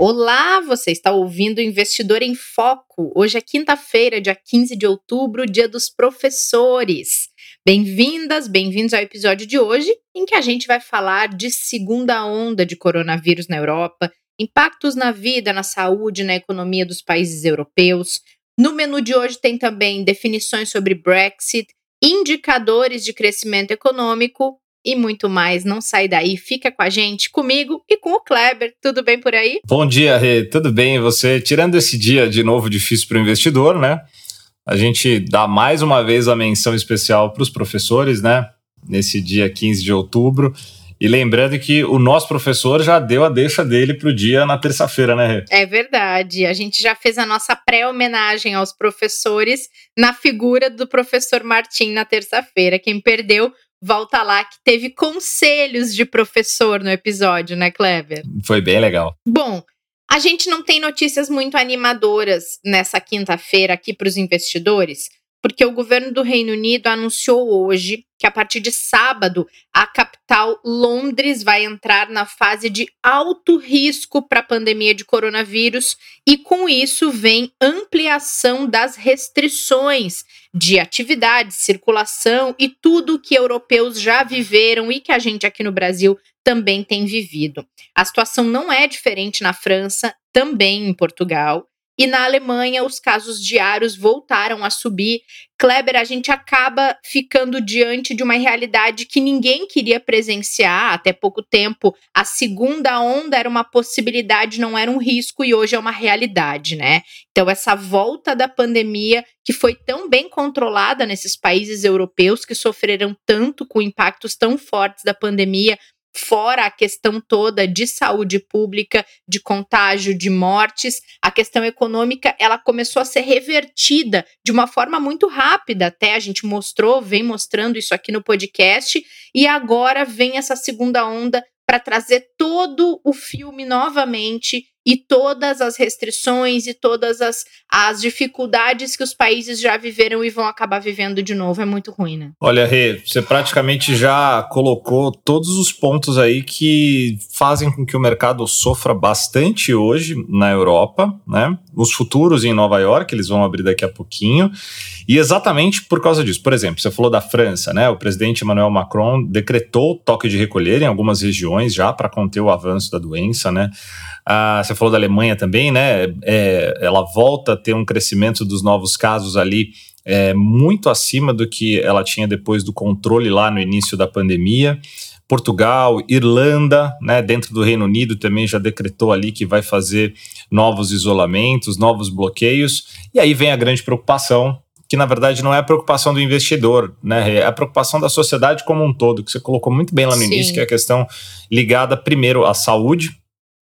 Olá, você está ouvindo Investidor em Foco. Hoje é quinta-feira, dia 15 de outubro, dia dos professores. Bem-vindas, bem-vindos ao episódio de hoje, em que a gente vai falar de segunda onda de coronavírus na Europa, impactos na vida, na saúde, na economia dos países europeus. No menu de hoje tem também definições sobre Brexit, indicadores de crescimento econômico e muito mais. Não sai daí, fica com a gente, comigo e com o Kleber. Tudo bem por aí? Bom dia, Rê. Tudo bem? E você? Tirando esse dia de novo difícil para o investidor, né? A gente dá mais uma vez a menção especial para os professores, né? Nesse dia 15 de outubro. E lembrando que o nosso professor já deu a deixa dele para o dia na terça-feira, né, Rê? É verdade. A gente já fez a nossa pré-homenagem aos professores na figura do professor Martim na terça-feira. Quem perdeu, volta lá, que teve conselhos de professor no episódio, né, Kleber? Foi bem legal. Bom. A gente não tem notícias muito animadoras nessa quinta-feira aqui para os investidores, porque o governo do Reino Unido anunciou hoje que a partir de sábado a capital Londres vai entrar na fase de alto risco para a pandemia de coronavírus e com isso vem ampliação das restrições de atividade, circulação e tudo que europeus já viveram e que a gente aqui no Brasil também tem vivido. A situação não é diferente na França, também em Portugal. E na Alemanha, os casos diários voltaram a subir. Kleber, a gente acaba ficando diante de uma realidade que ninguém queria presenciar até pouco tempo. A segunda onda era uma possibilidade, não era um risco, e hoje é uma realidade, né? Então, essa volta da pandemia, que foi tão bem controlada nesses países europeus que sofreram tanto com impactos tão fortes da pandemia, fora a questão toda de saúde pública, de contágio, de mortes, a questão econômica, ela começou a ser revertida de uma forma muito rápida, até. A gente mostrou, vem mostrando isso aqui no podcast, e agora vem essa segunda onda para trazer todo o filme novamente e todas as restrições e todas as, as dificuldades que os países já viveram e vão acabar vivendo de novo. É muito ruim, né? Olha, Rê, você praticamente já colocou todos os pontos aí que fazem com que o mercado sofra bastante hoje na Europa, né? Os futuros em Nova York, eles vão abrir daqui a pouquinho. E exatamente por causa disso. Por exemplo, você falou da França, né? O presidente Emmanuel Macron decretou toque de recolher em algumas regiões já para conter o avanço da doença, né? Ah, você falou da Alemanha também, né? É, ela volta a ter um crescimento dos novos casos ali é, muito acima do que ela tinha depois do controle lá no início da pandemia. Portugal, Irlanda, né, dentro do Reino Unido também já decretou ali que vai fazer novos isolamentos, novos bloqueios. E aí vem a grande preocupação, que na verdade não é a preocupação do investidor, né? É a preocupação da sociedade como um todo, que você colocou muito bem lá no Sim. início, que é a questão ligada primeiro à saúde,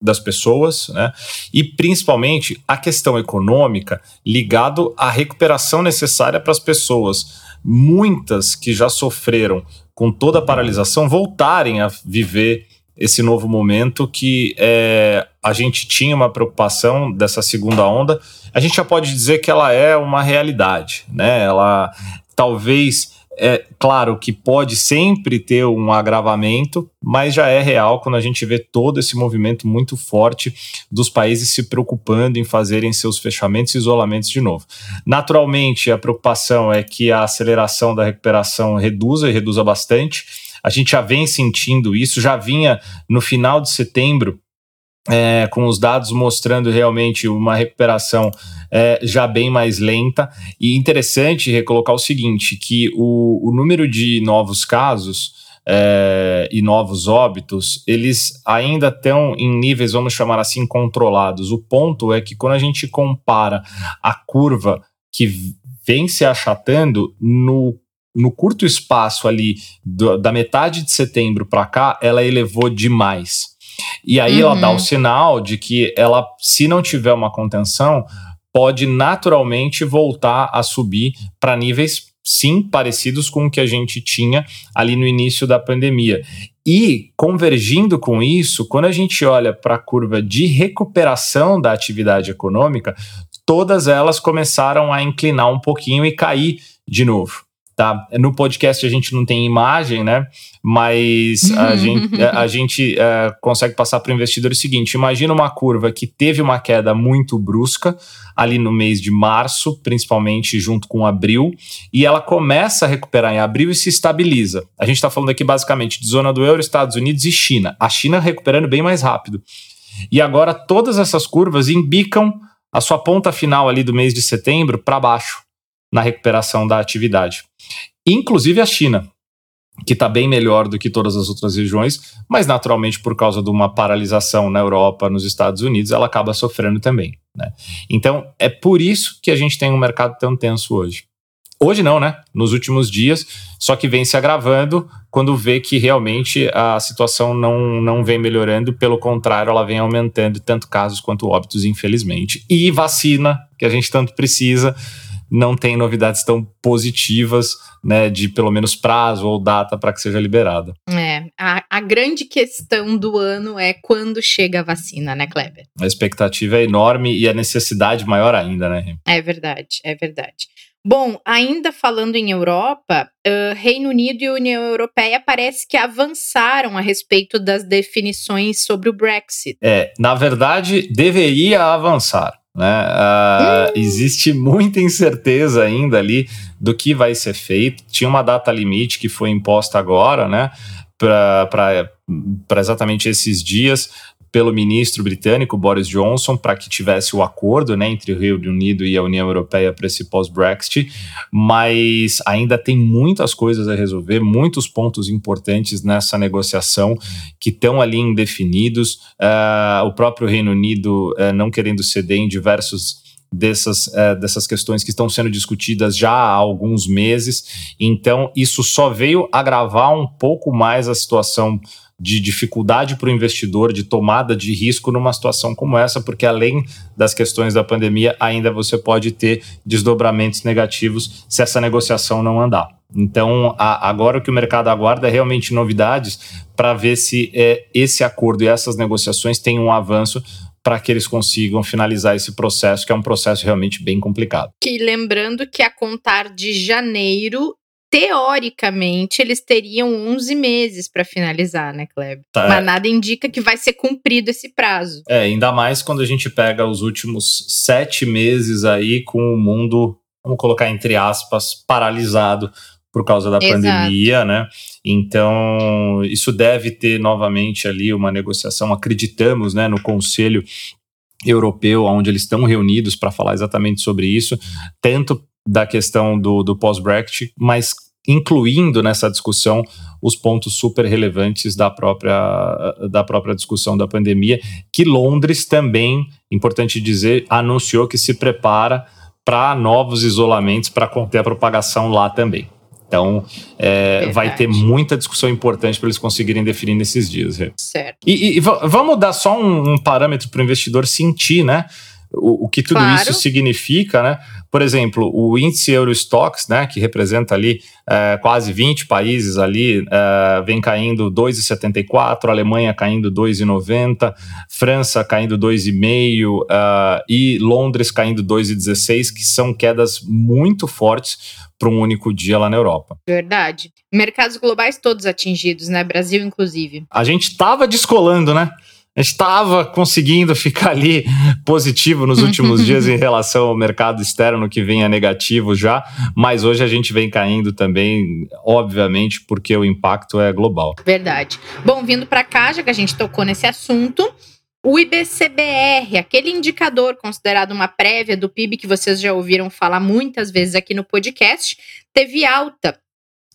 das pessoas, né? E principalmente a questão econômica ligado à recuperação necessária para as pessoas. Muitas que já sofreram com toda a paralisação voltarem a viver esse novo momento que é, a gente tinha uma preocupação dessa segunda onda, a gente já pode dizer que ela é uma realidade, né? Ela talvez é claro que pode sempre ter um agravamento, mas já é real quando a gente vê todo esse movimento muito forte dos países se preocupando em fazerem seus fechamentos e isolamentos de novo. Naturalmente, a preocupação é que a aceleração da recuperação reduza e reduza bastante. A gente já vem sentindo isso, já vinha no final de setembro é, com os dados mostrando realmente uma recuperação é, já bem mais lenta. E interessante recolocar o seguinte: que o, o número de novos casos é, e novos óbitos, eles ainda estão em níveis, vamos chamar assim, controlados. O ponto é que quando a gente compara a curva que vem se achatando no no curto espaço ali do, da metade de setembro para cá, ela elevou demais. E aí uhum. ela dá o uhum. sinal de que ela, se não tiver uma contenção, pode naturalmente voltar a subir para níveis sim parecidos com o que a gente tinha ali no início da pandemia. E convergindo com isso, quando a gente olha para a curva de recuperação da atividade econômica, todas elas começaram a inclinar um pouquinho e cair de novo. Tá? No podcast a gente não tem imagem, né? Mas a gente, a gente é, consegue passar para o investidor o seguinte: imagina uma curva que teve uma queda muito brusca ali no mês de março, principalmente junto com abril, e ela começa a recuperar em abril e se estabiliza. A gente está falando aqui basicamente de zona do euro, Estados Unidos e China. A China recuperando bem mais rápido. E agora todas essas curvas embicam a sua ponta final ali do mês de setembro para baixo na recuperação da atividade. Inclusive a China, que está bem melhor do que todas as outras regiões, mas naturalmente por causa de uma paralisação na Europa, nos Estados Unidos, ela acaba sofrendo também. Né? Então é por isso que a gente tem um mercado tão tenso hoje. Hoje não, né? Nos últimos dias, só que vem se agravando quando vê que realmente a situação não, não vem melhorando, pelo contrário, ela vem aumentando, tanto casos quanto óbitos, infelizmente. E vacina, que a gente tanto precisa, não tem novidades tão positivas, né, de pelo menos prazo ou data para que seja liberada. É, a, a, grande questão do ano é quando chega a vacina, né, Kleber? A expectativa é enorme e a necessidade maior ainda, né? É verdade, é verdade. Bom, ainda falando em Europa, uh, Reino Unido e União Europeia parece que avançaram a respeito das definições sobre o Brexit. É, na verdade, deveria avançar. Né? Uh, Existe muita incerteza ainda ali do que vai ser feito. Tinha uma data limite que foi imposta agora, né? Para exatamente esses dias pelo ministro britânico Boris Johnson para que tivesse o acordo né, entre o Reino Unido e a União Europeia para esse pós-Brexit, mas ainda tem muitas coisas a resolver, muitos pontos importantes nessa negociação que estão ali indefinidos. Uh, o próprio Reino Unido uh, não querendo ceder em diversos dessas, uh, dessas questões que estão sendo discutidas já há alguns meses. Então, isso só veio agravar um pouco mais a situação de dificuldade para o investidor, de tomada de risco numa situação como essa, porque além das questões da pandemia, ainda você pode ter desdobramentos negativos se essa negociação não andar. Então, a, agora o que o mercado aguarda é realmente novidades para ver se é, esse acordo e essas negociações têm um avanço para que eles consigam finalizar esse processo, que é um processo realmente bem complicado. Que lembrando que a contar de janeiro teoricamente, eles teriam 11 meses para finalizar, né, Kleber? Tá, Mas é. nada indica que vai ser cumprido esse prazo. É, ainda mais quando a gente pega os últimos sete meses aí com o mundo, vamos colocar entre aspas, paralisado por causa da Exato. pandemia, né? Então, isso deve ter novamente ali uma negociação, acreditamos, né, no Conselho Europeu, onde eles estão reunidos para falar exatamente sobre isso, tanto da questão do, do pós-Brexit, mas incluindo nessa discussão os pontos super relevantes da própria, da própria discussão da pandemia, que Londres também, importante dizer, anunciou que se prepara para novos isolamentos para conter a propagação lá também. Então, é, vai ter muita discussão importante para eles conseguirem definir nesses dias. Certo. E, e vamos dar só um, um parâmetro para o investidor sentir, né? O, o que tudo claro. isso significa, né? Por exemplo, o índice Eurostox, né, que representa ali é, quase 20 países ali, é, vem caindo 2,74, Alemanha caindo 2,90, França caindo 2,5 é, e Londres caindo 2,16, que são quedas muito fortes para um único dia lá na Europa. Verdade. Mercados globais todos atingidos, né? Brasil inclusive. A gente estava descolando, né? Estava conseguindo ficar ali positivo nos últimos dias em relação ao mercado externo que vinha negativo já, mas hoje a gente vem caindo também, obviamente, porque o impacto é global. Verdade. Bom, vindo para cá, já que a gente tocou nesse assunto, o IBCBR, aquele indicador considerado uma prévia do PIB que vocês já ouviram falar muitas vezes aqui no podcast, teve alta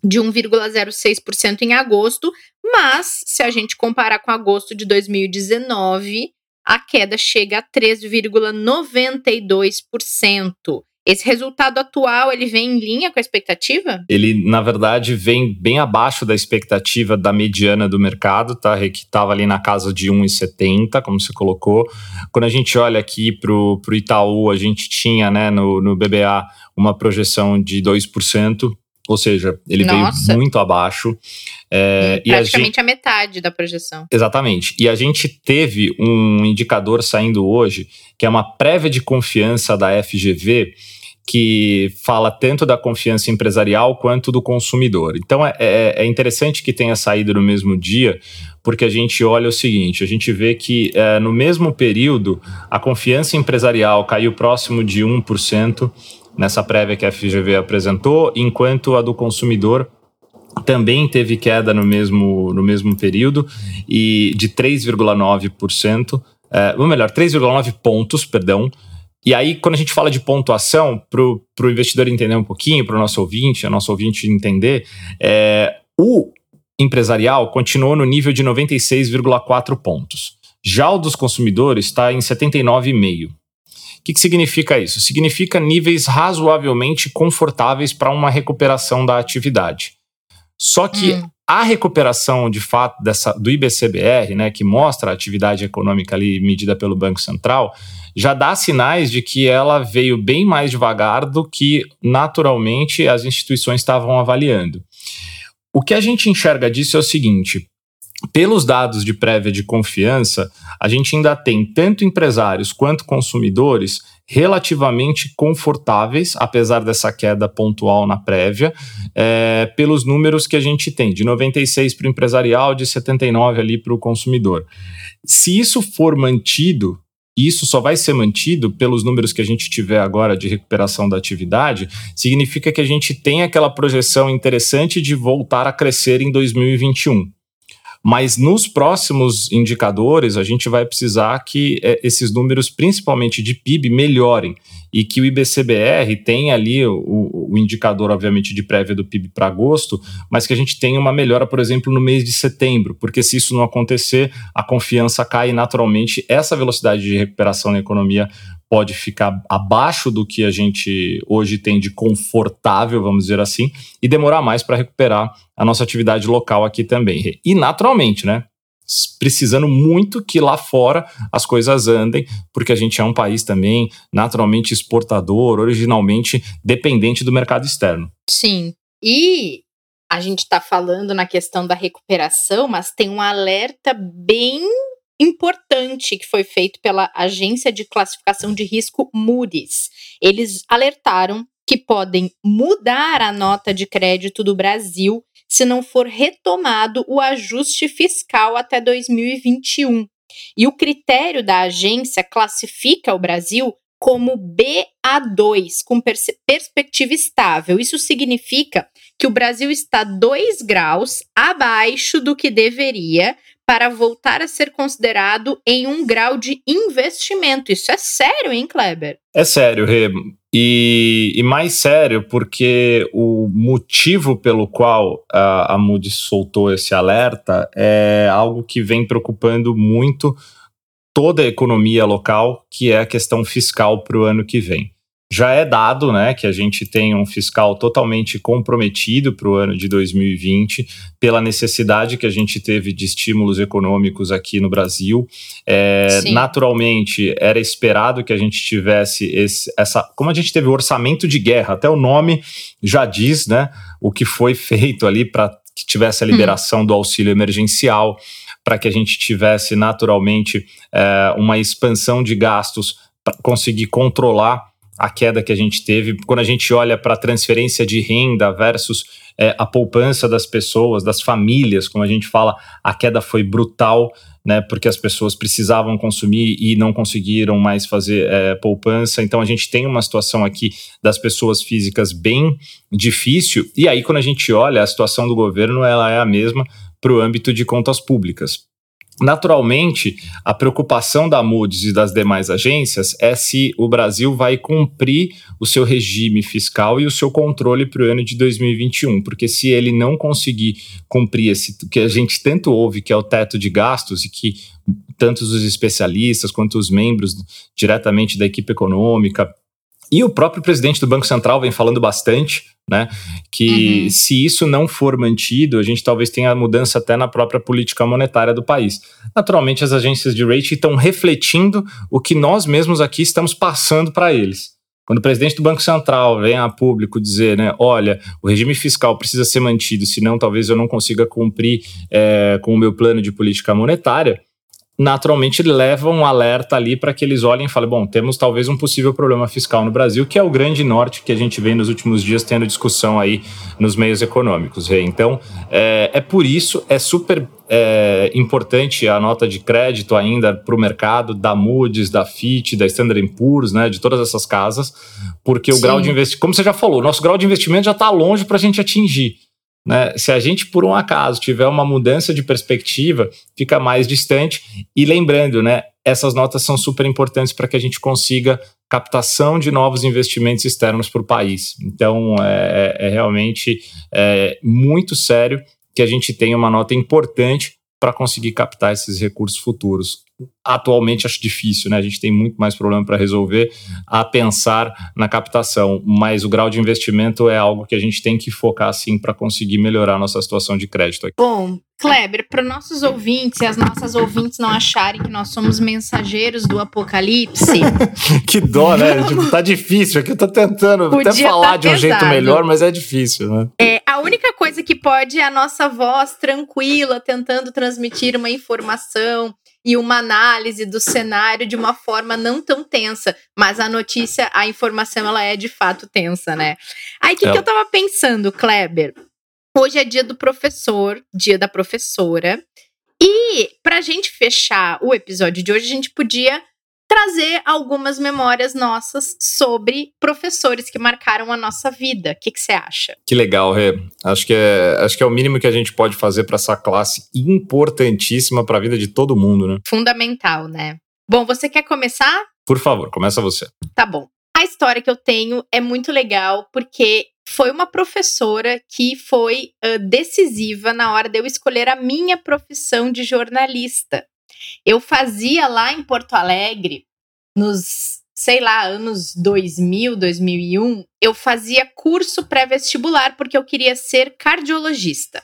de 1,06% em agosto, mas se a gente comparar com agosto de 2019, a queda chega a 3,92%. Esse resultado atual, ele vem em linha com a expectativa? Ele, na verdade, vem bem abaixo da expectativa da mediana do mercado, tá? Que estava ali na casa de 1,70, como você colocou. Quando a gente olha aqui para o Itaú, a gente tinha né, no, no BBA uma projeção de 2%. Ou seja, ele Nossa. veio muito abaixo. É, praticamente a, gente, a, metade da projeção. Exatamente. E a gente teve um indicador saindo hoje, que é uma prévia de confiança da FGV, que fala tanto da confiança empresarial quanto do consumidor. Então é, é, é interessante que tenha saído no mesmo dia, porque a gente olha o seguinte: a gente vê que é, no mesmo período a confiança empresarial caiu próximo de 1% nessa prévia que a FGV apresentou, enquanto a do consumidor também teve queda no mesmo, no mesmo período e de 3,9%, é, ou melhor, 3,9 pontos, perdão. E aí, quando a gente fala de pontuação, para o investidor entender um pouquinho, para o nosso ouvinte, a nosso ouvinte entender, é, o empresarial continuou no nível de 96,4 pontos. Já o dos consumidores está em 79,5 que, que significa isso? Significa níveis razoavelmente confortáveis para uma recuperação da atividade. Só que hum. a recuperação de fato dessa, do IBCBR, né, que mostra a atividade econômica ali medida pelo Banco Central, já dá sinais de que ela veio bem mais devagar do que naturalmente as instituições estavam avaliando. O que a gente enxerga disso é o seguinte: pelos dados de prévia de confiança, a gente ainda tem tanto empresários quanto consumidores relativamente confortáveis, apesar dessa queda pontual na prévia, é, pelos números que a gente tem, de 96 para o empresarial, de 79 ali para o consumidor. Se isso for mantido, isso só vai ser mantido pelos números que a gente tiver agora de recuperação da atividade, significa que a gente tem aquela projeção interessante de voltar a crescer em 2021. Mas nos próximos indicadores, a gente vai precisar que é, esses números, principalmente de PIB, melhorem e que o IBCBR tenha ali o, o indicador, obviamente, de prévia do PIB para agosto, mas que a gente tenha uma melhora, por exemplo, no mês de setembro, porque se isso não acontecer, a confiança cai naturalmente. Essa velocidade de recuperação na economia pode ficar abaixo do que a gente hoje tem de confortável, vamos dizer assim, e demorar mais para recuperar a nossa atividade local aqui também. E naturalmente, né? Precisando muito que lá fora as coisas andem, porque a gente é um país também naturalmente exportador, originalmente dependente do mercado externo. Sim. E a gente está falando na questão da recuperação, mas tem um alerta bem importante que foi feito pela agência de classificação de risco Moody's. Eles alertaram que podem mudar a nota de crédito do Brasil se não for retomado o ajuste fiscal até 2021. E o critério da agência classifica o Brasil como BA2, com pers perspectiva estável. Isso significa que o Brasil está 2 graus abaixo do que deveria para voltar a ser considerado em um grau de investimento. Isso é sério, hein, Kleber? É sério, Rê. E, e, mais sério, porque o motivo pelo qual a, a Moody's soltou esse alerta é algo que vem preocupando muito toda a economia local, que é a questão fiscal para o ano que vem já é dado né, que a gente tem um fiscal totalmente comprometido para o ano de 2020, pela necessidade que a gente teve de estímulos econômicos aqui no Brasil. É, naturalmente, era esperado que a gente tivesse esse, essa. Como a gente teve o orçamento de guerra, até o nome já diz né, o que foi feito ali para que tivesse a hum. liberação hum. do auxílio emergencial, para que a gente tivesse naturalmente é, uma expansão de gastos para conseguir controlar a queda que a gente teve. Quando a gente olha para a transferência de renda versus é, a poupança das pessoas, das famílias, como a gente fala, a queda foi brutal, né? Porque as pessoas precisavam consumir e não conseguiram mais fazer é, poupança. Então a gente tem uma situação aqui das pessoas físicas bem difícil. E aí, quando a gente olha, a situação do governo ela é a mesma para o âmbito de contas públicas. Naturalmente, a preocupação da Moody's e das demais agências é se o Brasil vai cumprir o seu regime fiscal e o seu controle para o ano de 2021, porque se ele não conseguir cumprir esse que a gente tanto ouve, que é o teto de gastos e que tanto os especialistas quanto os membros diretamente da equipe econômica E o próprio presidente do Banco Central vem falando bastante, né? Que uhum. se isso não for mantido, a gente talvez tenha mudança até na própria política monetária do país. Naturalmente, as agências de rating estão refletindo o que nós mesmos aqui estamos passando para eles. Quando o presidente do Banco Central vem a público dizer, né, olha, o regime fiscal precisa ser mantido, senão talvez eu não consiga cumprir é, com o meu plano de política monetária, naturalmente leva um alerta ali para que eles olhem e falem: bom, temos talvez um possível problema fiscal no Brasil, que é o grande norte que a gente vem nos últimos dias tendo discussão aí nos meios econômicos. Então, é, é por isso, é super é, importante a nota de crédito ainda para o mercado da Moody's, da Fitch, da Standard Poor's, né, de todas essas casas, porque Sim. o grau de investimento, como você já falou, nosso grau de investimento já está longe para a gente atingir. Né? Se a gente, por um acaso, tiver uma mudança de perspectiva, fica mais distante. E lembrando, né, essas notas são super importantes para que a gente consiga captação de novos investimentos externos para o país. Então, é, é, é realmente é, muito sério que a gente tenha uma nota importante para conseguir captar esses recursos futuros. Atualmente acho difícil, né? A gente tem muito mais problema para resolver a pensar na captação, mas o grau de investimento é algo que a gente tem que focar sim para conseguir melhorar a nossa situação de crédito. Bom, Kleber, para nossos ouvintes e as nossas ouvintes não acharem que nós somos mensageiros do apocalipse. que dó, né? tipo, tá difícil. Aqui eu tô tentando Podia até falar tá de um pesado. jeito melhor, mas é difícil, né? É, a única coisa que pode é a nossa voz tranquila, tentando transmitir uma informação e uma análise do cenário de uma forma não tão tensa, mas a notícia, a informação, ela é de fato tensa, né? Aí o que, é. que eu tava pensando, Kleber? Hoje é dia do professor, dia da professora. E pra gente fechar o episódio de hoje, a gente podia trazer algumas memórias nossas sobre professores que marcaram a nossa vida. O que você acha? Que legal, Rê. Acho que é, acho que é o mínimo que a gente pode fazer para essa classe importantíssima para a vida de todo mundo, né? Fundamental, né? Bom, você quer começar? Por favor, começa você. Tá bom. A história que eu tenho é muito legal porque foi uma professora que foi uh, decisiva na hora de eu escolher a minha profissão de jornalista. Eu fazia lá em Porto Alegre, nos, sei lá, anos 2000, 2001, eu fazia curso pré-vestibular porque eu queria ser cardiologista.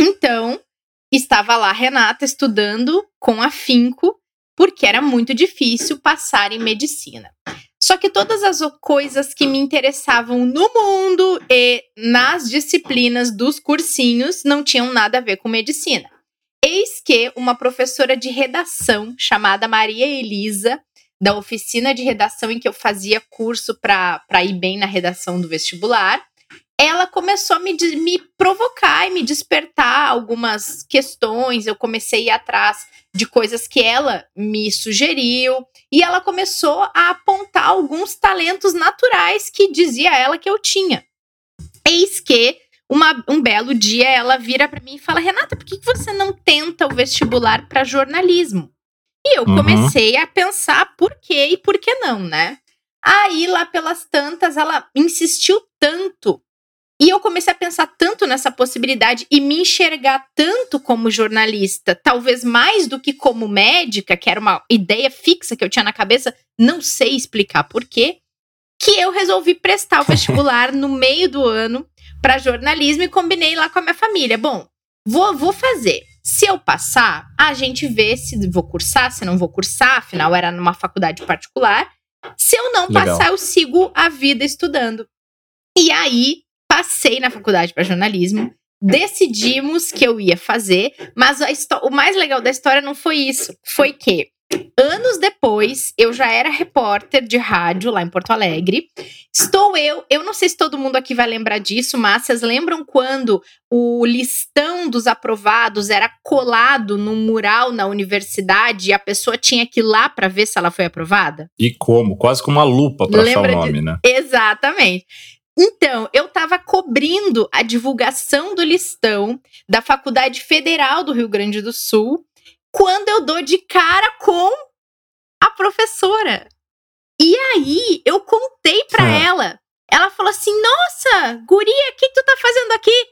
Então, estava lá Renata estudando com afinco, porque era muito difícil passar em medicina. Só que todas as coisas que me interessavam no mundo e nas disciplinas dos cursinhos não tinham nada a ver com medicina. Eis que uma professora de redação chamada Maria Elisa, da oficina de redação em que eu fazia curso para ir bem na redação do vestibular, ela começou a me, me provocar e me despertar algumas questões. Eu comecei a ir atrás de coisas que ela me sugeriu e ela começou a apontar alguns talentos naturais que dizia ela que eu tinha. Eis que uma, um belo dia ela vira para mim e fala: Renata, por que você não tenta o vestibular para jornalismo? E eu uhum. comecei a pensar por quê e por que não, né? Aí, lá pelas tantas, ela insistiu tanto. E eu comecei a pensar tanto nessa possibilidade e me enxergar tanto como jornalista, talvez mais do que como médica, que era uma ideia fixa que eu tinha na cabeça, não sei explicar por quê, que eu resolvi prestar o vestibular no meio do ano para jornalismo e combinei lá com a minha família. Bom, vou, vou fazer. Se eu passar, a gente vê se vou cursar, se não vou cursar, afinal era numa faculdade particular. Se eu não Legal. passar, eu sigo a vida estudando. E aí, passei na faculdade para jornalismo, decidimos que eu ia fazer, mas o mais legal da história não foi isso. Foi que Anos depois, eu já era repórter de rádio lá em Porto Alegre. Estou eu, eu não sei se todo mundo aqui vai lembrar disso, mas vocês lembram quando o listão dos aprovados era colado num mural na universidade e a pessoa tinha que ir lá para ver se ela foi aprovada? E como? Quase com uma lupa para achar o nome, de... né? Exatamente. Então, eu estava cobrindo a divulgação do listão da Faculdade Federal do Rio Grande do Sul quando eu dou de cara com a professora. E aí eu contei pra é. ela. Ela falou assim: Nossa, guria, o que tu tá fazendo aqui?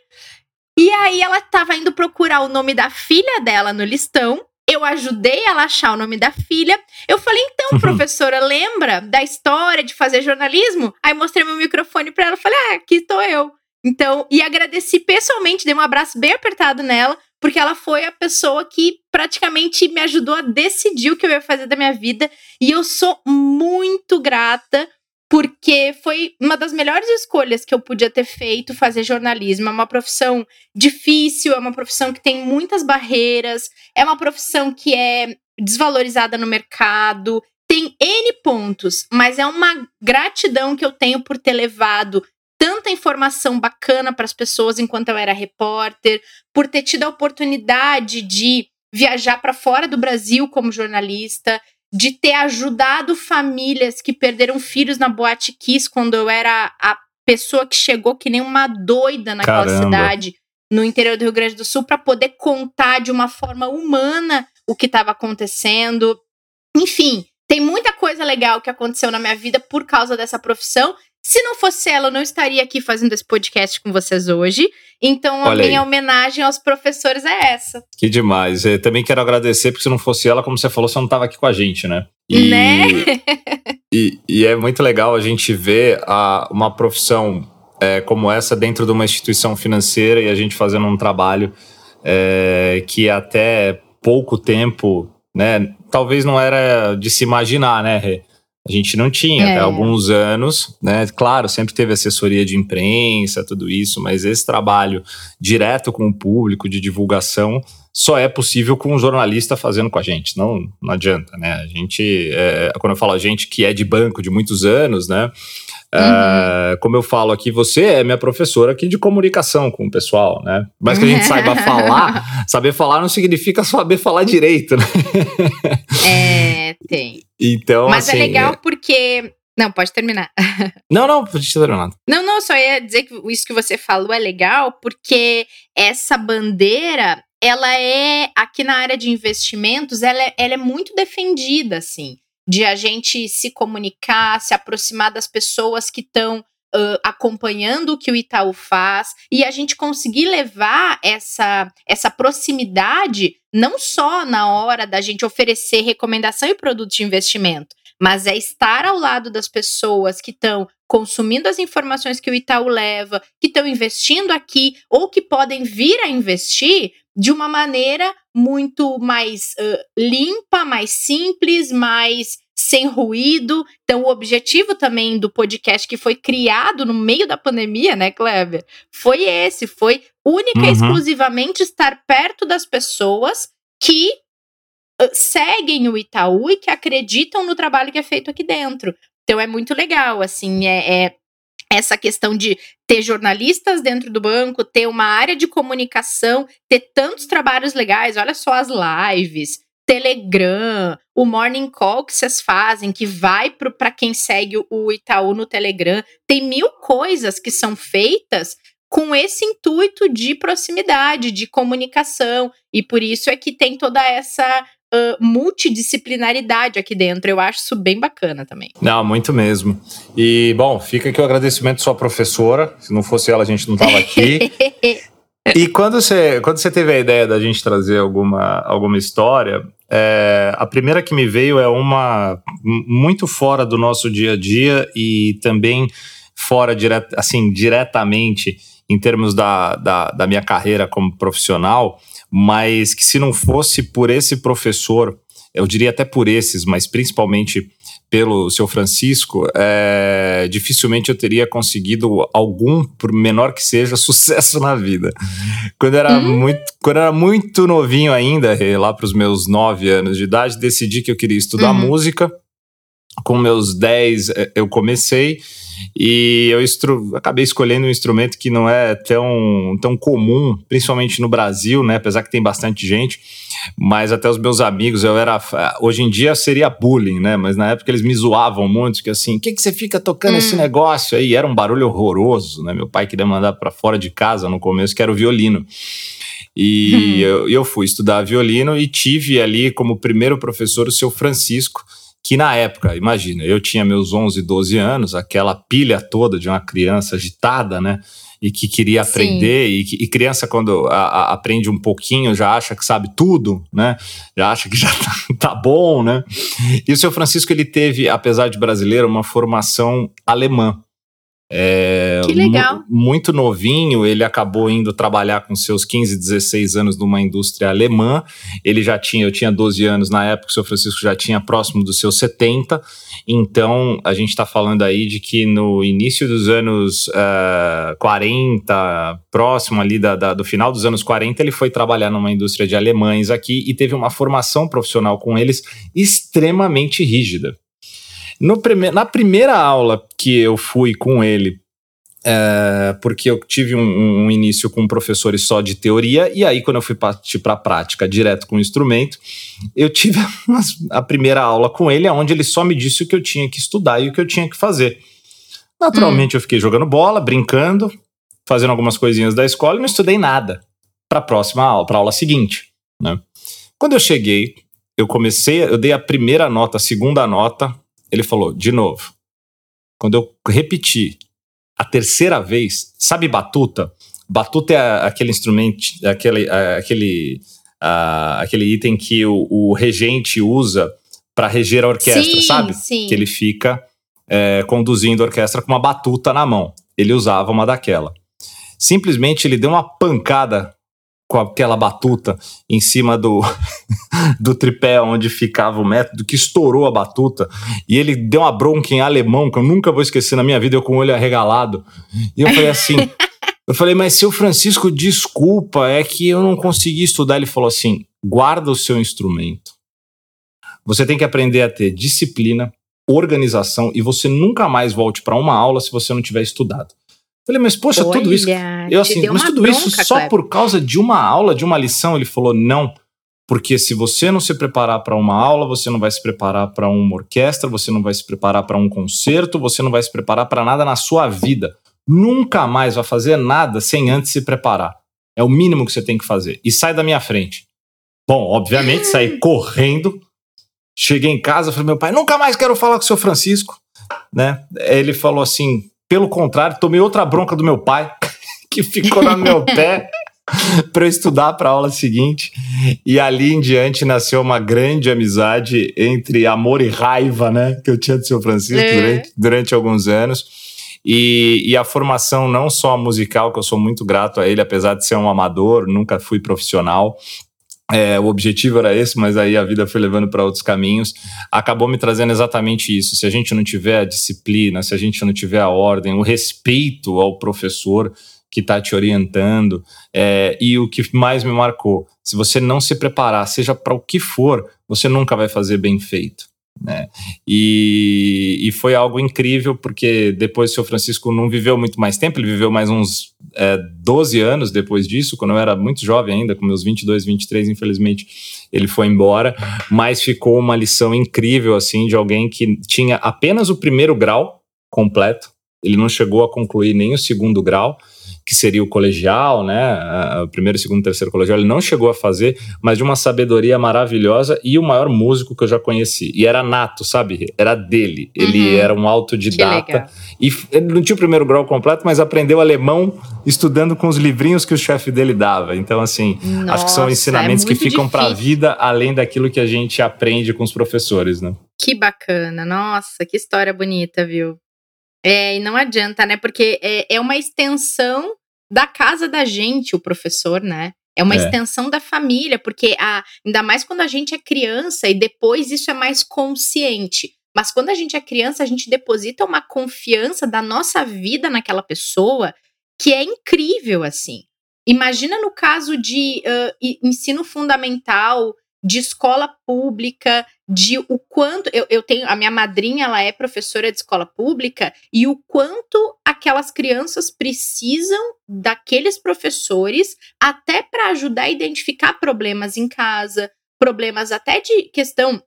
E aí ela tava indo procurar o nome da filha dela no listão. Eu ajudei ela a achar o nome da filha. Eu falei, então, professora, lembra da história de fazer jornalismo? Aí mostrei meu microfone para ela, falei, ah, aqui estou eu. Então, e agradeci pessoalmente, dei um abraço bem apertado nela, porque ela foi a pessoa que praticamente me ajudou a decidir o que eu ia fazer da minha vida. E eu sou muito grata porque foi uma das melhores escolhas que eu podia ter feito fazer jornalismo. É uma profissão difícil, é uma profissão que tem muitas barreiras, é uma profissão que é desvalorizada no mercado, tem N pontos, mas é uma gratidão que eu tenho por ter levado tanta informação bacana para as pessoas enquanto eu era repórter, por ter tido a oportunidade de viajar para fora do Brasil como jornalista, de ter ajudado famílias que perderam filhos na Boate Kiss quando eu era a pessoa que chegou que nem uma doida naquela Caramba. cidade no interior do Rio Grande do Sul para poder contar de uma forma humana o que estava acontecendo. Enfim, tem muita coisa legal que aconteceu na minha vida por causa dessa profissão se não fosse ela, eu não estaria aqui fazendo esse podcast com vocês hoje. Então, Olha a minha aí. homenagem aos professores é essa. Que demais. Eu também quero agradecer, porque se não fosse ela, como você falou, você não estava aqui com a gente, né? E, né? e, e, é muito legal a gente ver a, uma profissão é, como essa dentro de uma instituição financeira e a gente fazendo um trabalho é, que até pouco tempo, né? Talvez não era de se imaginar, né, Rê? A gente não tinha é. até alguns anos, né? Claro, sempre teve assessoria de imprensa, tudo isso, mas esse trabalho direto com o público, de divulgação, só é possível com um jornalista fazendo com a gente. Não, não adianta, né? A gente, é, quando eu falo a gente que é de banco de muitos anos, né? Uhum. Uh, como eu falo aqui, você é minha professora aqui de comunicação com o pessoal, né? Mas que a gente saiba falar, saber falar não significa saber falar direito, né? É, tem. Então, Mas é assim, é legal porque não, pode terminar. Não, não, pode terminar. Não, não, só ia dizer que isso que você falou é legal, porque essa bandeira, ela é, aqui na área de investimentos, ela é, ela é muito defendida, assim de a gente se comunicar, se aproximar das pessoas que estão uh, acompanhando o que o Itaú faz e a gente conseguir levar essa, essa proximidade não só na hora da gente oferecer recomendação e produto de investimento, mas é estar ao lado das pessoas que estão consumindo as informações que o Itaú leva, que estão investindo aqui ou que podem vir a investir de uma maneira muito mais uh, limpa, mais simples, mais sem ruído. Então, o objetivo também do podcast que foi criado no meio da pandemia, né, Kleber? Foi esse, foi única e uhum. exclusivamente estar perto das pessoas que seguem o Itaú e que acreditam no trabalho que é feito aqui dentro. Então é muito legal, assim, é, é essa questão de ter jornalistas dentro do banco, ter uma área de comunicação, ter tantos trabalhos legais, olha só as lives, Telegram, o Morning Call que vocês fazem, que vai para quem segue o Itaú no Telegram. Tem mil coisas que são feitas com esse intuito de proximidade, de comunicação, e por isso é que tem toda essa uh, multidisciplinaridade aqui dentro. Eu acho isso bem bacana também. Não, muito mesmo. E, bom, fica aqui o agradecimento à sua professora. Se não fosse ela, a gente não estava aqui. e quando você, quando você teve a ideia da gente trazer alguma, alguma história, é, a primeira que me veio é uma muito fora do nosso dia a dia e também fora diret, assim, diretamente em termos da, da, da minha carreira como profissional, mas que se não fosse por esse professor, eu diria até por esses, mas principalmente pelo seu Francisco, é, dificilmente eu teria conseguido algum, por menor que seja, sucesso na vida. Quando era, uhum. muito, quando era muito novinho ainda, lá para os meus nove anos de idade, decidi que eu queria estudar uhum. música. Com meus dez, é, eu comecei e eu estru... acabei escolhendo um instrumento que não é tão, tão comum, principalmente no Brasil, né? Apesar que tem bastante gente, mas até os meus amigos, eu era. Hoje em dia seria bullying, né? Mas na época eles me zoavam muito, que assim, o que, que você fica tocando hum. esse negócio aí? Era um barulho horroroso, né? Meu pai queria mandar para fora de casa no começo, que era o violino. E hum. eu, eu fui estudar violino e tive ali como primeiro professor o seu Francisco que na época, imagina, eu tinha meus 11, 12 anos, aquela pilha toda de uma criança agitada, né? e que queria aprender, e, e, criança, quando a, a, aprende um pouquinho, já acha que sabe tudo, né? Já acha que já tá, tá bom, né? E o seu Francisco, ele teve, apesar de brasileiro, uma formação alemã. É, que legal. Muito novinho, ele acabou indo trabalhar com seus 15, 16 anos numa indústria alemã. Ele já tinha, eu tinha 12 anos na época, o seu Francisco já tinha próximo dos seus 70. Então, a gente está falando aí de que no início dos anos uh, eh, 40, próximo ali da, da, do final dos anos 40, ele foi trabalhar numa indústria de alemães aqui e teve uma formação profissional com eles extremamente rígida. Prime na primeira aula que eu fui com ele, é, porque eu tive um, um, início com professores só de teoria, e aí, quando eu fui partir para a prática direto com o instrumento, eu tive a primeira aula com ele, onde ele só me disse o que eu tinha que estudar e o que eu tinha que fazer. Naturalmente, hum. eu fiquei jogando bola, brincando, fazendo algumas coisinhas da escola e não estudei nada para a próxima aula, para a aula seguinte. Né? Quando eu cheguei, eu comecei, eu dei a primeira nota, a segunda nota, ele falou, de novo. Quando eu repeti a terceira vez, sabe batuta? Batuta é aquele instrumento, aquele, aquele, aquele item que o, o regente usa para reger a orquestra, sim, sabe? Sim. Que ele fica é, conduzindo a orquestra com uma batuta na mão. Ele usava uma daquela. Simplesmente ele deu uma pancada com aquela batuta em cima do, do tripé onde ficava o método, que estourou a batuta, e ele deu uma bronca em alemão, que eu nunca vou esquecer na minha vida, eu com o olho arregalado. E eu falei assim. eu falei, mas seu Francisco, desculpa, é que eu não consegui estudar. Ele falou assim: guarda o seu instrumento. Você tem que aprender a ter disciplina, organização, e você nunca mais volte para uma aula se você não tiver estudado. Falei, mas poxa, Olha, tudo isso. Eu assim, mas tudo bronca, isso só por causa de uma aula, de uma lição? Ele falou, não. Porque se você não se preparar para uma aula, você não vai se preparar para uma orquestra, você não vai se preparar para um concerto, você não vai se preparar para nada na sua vida. Nunca mais vai fazer nada sem antes se preparar. É o mínimo que você tem que fazer. E sai da minha frente. Bom, obviamente, saí correndo. Cheguei em casa, falei, meu pai, nunca mais quero falar com o seu Francisco. Né? Ele falou assim: pelo contrário, tomei outra bronca do meu pai, que ficou no meu pé para eu estudar para a aula seguinte. E ali em diante nasceu uma grande amizade entre amor e raiva, né? Que eu tinha do seu Francisco é. durante, durante alguns anos. E, e, a formação não só musical, que eu sou muito grato a ele, apesar de ser um amador, nunca fui profissional, é, o objetivo era esse, mas aí a vida foi levando para outros caminhos. Acabou me trazendo exatamente isso. Se a gente não tiver a disciplina, se a gente não tiver a ordem, o respeito ao professor que está te orientando, é, e o que mais me marcou, se você não se preparar, seja para o que for, você nunca vai fazer bem feito. Né? E, e foi algo incrível, porque depois o seu Francisco não viveu muito mais tempo, ele viveu mais uns é, 12 anos depois disso, quando eu era muito jovem ainda, com meus 22, 23, infelizmente, ele foi embora, mas ficou uma lição incrível, assim, de alguém que tinha apenas o primeiro grau completo, ele não chegou a concluir nem o segundo grau, que seria o colegial, né? O primeiro, segundo, terceiro colegial, ele não chegou a fazer, mas de uma sabedoria maravilhosa e o maior músico que eu já conheci. E era nato, sabe? Era dele. Ele uhum. era um autodidata. E ele não tinha o primeiro grau completo, mas aprendeu alemão estudando com os livrinhos que o chefe dele dava. Então, assim, Nossa, acho que são ensinamentos é que ficam para a vida, além daquilo que a gente aprende com os professores, né? Que bacana. Nossa, que história bonita, viu? É, e não adianta, né? Porque é, é uma extensão da casa da gente, o professor, né? É uma é. extensão da família, porque a, ainda mais quando a gente é criança e depois isso é mais consciente. Mas quando a gente é criança, a gente deposita uma confiança da nossa vida naquela pessoa que é incrível, assim. Imagina no caso de uh, ensino fundamental, de escola pública, de o quanto eu, eu tenho a minha madrinha, ela é professora de escola pública e o quanto aquelas crianças precisam daqueles professores até para ajudar a identificar problemas em casa, problemas até de questão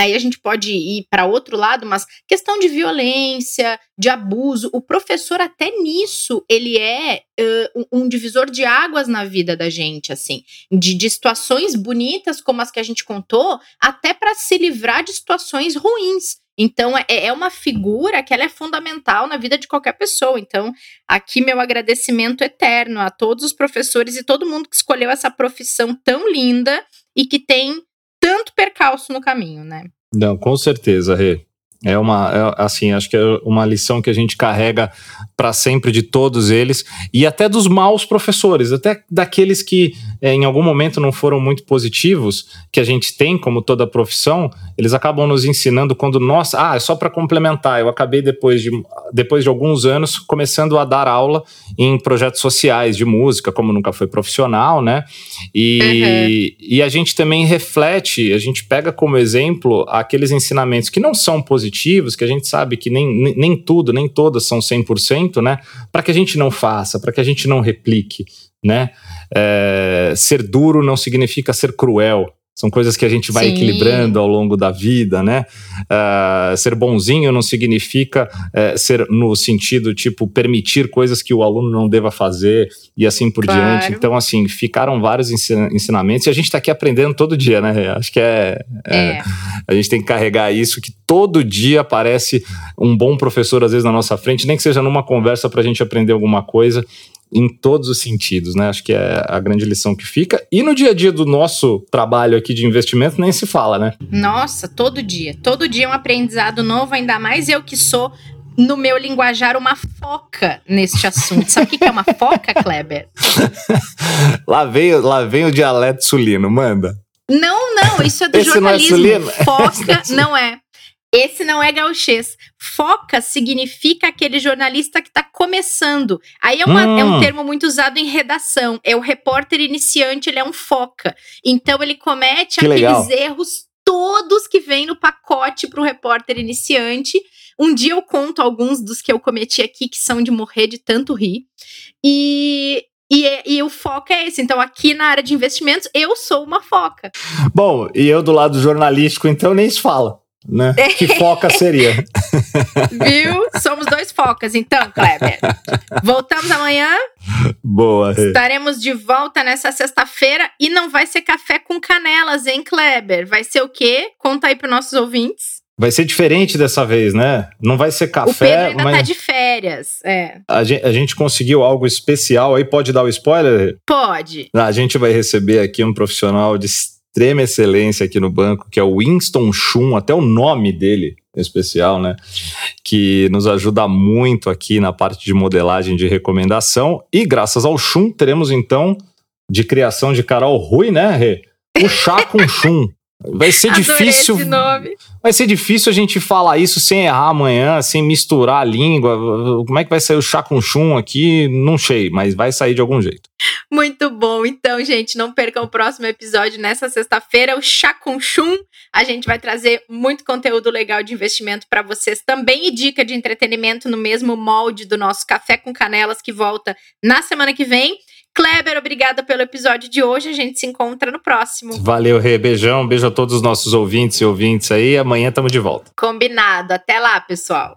Aí a gente pode ir para outro lado, mas questão de violência, de abuso, o professor até nisso ele é uh, um divisor de águas na vida da gente, assim, de, de situações bonitas como as que a gente contou, até para se livrar de situações ruins. Então, é, é uma figura que ela é fundamental na vida de qualquer pessoa. Então, aqui meu agradecimento eterno a todos os professores e todo mundo que escolheu essa profissão tão linda e que tem tanto percalço no caminho, né? Não, com certeza, Rê. É uma, é, assim, acho que é uma lição que a gente carrega para sempre de todos eles e até dos maus professores, até daqueles que é, em algum momento não foram muito positivos, que a gente tem como toda profissão, eles acabam nos ensinando quando nós, ah, é só para complementar, eu acabei depois de, depois de alguns anos começando a dar aula em projetos sociais de música, como nunca foi profissional, né? E, uhum. e a gente também reflete, a gente pega como exemplo aqueles ensinamentos que não são positivos, que a gente sabe que nem, nem tudo, nem todas são 100%, né? Para que a gente não faça, para que a gente não replique, né? É, ser duro não significa ser cruel. São coisas que a gente vai Sim. equilibrando ao longo da vida, né? Uh, ser bonzinho não significa uh, ser no sentido, tipo, permitir coisas que o aluno não deva fazer e assim por claro. diante. Então, assim, ficaram vários ensinamentos e a gente está aqui aprendendo todo dia, né? Acho que é, é, é, A gente tem que carregar isso, que todo dia aparece um bom professor, às vezes, na nossa frente, nem que seja numa conversa para a gente aprender alguma coisa em todos os sentidos, né? Acho que é a grande lição que fica. E no dia a dia do nosso trabalho aqui de investimento, nem se fala, né? Nossa, todo dia. Todo dia é um aprendizado novo, ainda mais eu que sou, no meu linguajar, uma foca neste assunto. Sabe o que é uma foca, Kleber? lá, vem, lá vem o dialeto sulino, manda. Não, não, isso é do Esse jornalismo. Não é foca não é. Esse não é gauchês. Foca significa aquele jornalista que está começando. Aí é, uma, hum. é, um hum. termo muito usado em redação. É o repórter iniciante, ele é um foca. Então ele comete que aqueles legal. erros todos que vêm no pacote para o repórter iniciante. Um dia eu conto alguns dos que eu cometi aqui que são de morrer de tanto rir. E, e, e, o foco é esse. Então, aqui na área de investimentos, eu sou uma foca. Bom, e eu do lado jornalístico, então nem se fala né? Que foca seria? Viu? Somos dois focas, então, Kleber. Voltamos amanhã. Boa. Estaremos de volta nessa sexta-feira e não vai ser café com canelas, hein, Kleber? Vai ser o quê? Conta aí para nossos ouvintes. Vai ser diferente dessa vez, né? Não vai ser café. O Pedro ainda mas... tá de férias. É. A gente, a gente conseguiu algo especial aí. Pode dar o spoiler? Pode. A gente vai receber aqui um profissional de extrema excelência aqui no banco, que é o Winston Chun, até o nome dele especial, né? Que nos ajuda muito aqui na parte de modelagem de recomendação. E graças ao Chun, teremos então de criação de Carol Rui, né, Rê? O chá com Chun. Vai ser Adorei difícil. Vai ser difícil a gente falar isso sem errar amanhã, sem misturar a língua. Como é que vai sair o chá com chum aqui? Não sei, mas vai sair de algum jeito. Muito bom. Então, gente, não percam o próximo episódio nessa sexta-feira, o chá com chum. A gente vai trazer muito conteúdo legal de investimento para vocês também e dica de entretenimento no mesmo molde do nosso café com canelas que volta na semana que vem. Kleber, obrigada pelo episódio de hoje. A gente se encontra no próximo. Valeu, Rê. Beijão. Beijo a todos os nossos ouvintes e ouvintes aí. Amanhã estamos de volta. Combinado. Até lá, pessoal.